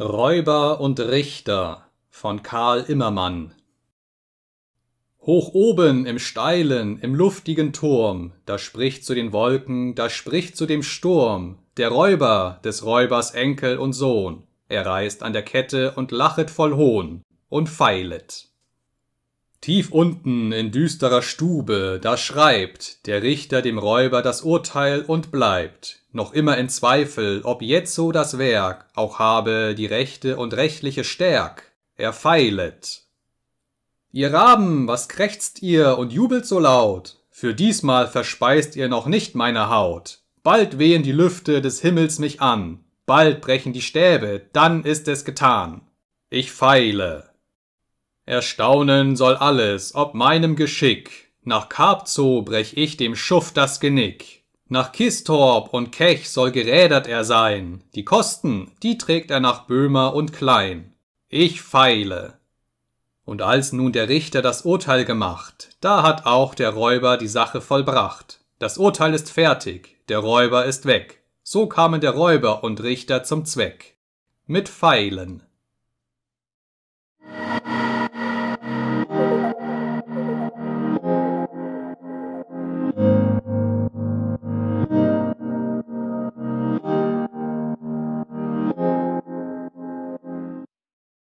Räuber und Richter von Karl Immermann Hoch oben im steilen, im luftigen Turm, da spricht zu den Wolken, da spricht zu dem Sturm, der Räuber, des Räubers Enkel und Sohn. Er reißt an der Kette und lachet voll Hohn und feilet. Tief unten in düsterer Stube, da schreibt der Richter dem Räuber das Urteil und bleibt noch immer in Zweifel, ob jetzo das Werk auch habe die rechte und rechtliche Stärk. Er feilet. Ihr Raben, was krächzt ihr und jubelt so laut? Für diesmal verspeist ihr noch nicht meine Haut. Bald wehen die Lüfte des Himmels mich an, bald brechen die Stäbe, dann ist es getan. Ich feile. Erstaunen soll alles, ob meinem Geschick. Nach Karpzow brech ich dem Schuft das Genick. Nach Kistorp und Kech soll gerädert er sein. Die Kosten, die trägt er nach Böhmer und Klein. Ich feile. Und als nun der Richter das Urteil gemacht, da hat auch der Räuber die Sache vollbracht. Das Urteil ist fertig, der Räuber ist weg. So kamen der Räuber und Richter zum Zweck. Mit Pfeilen.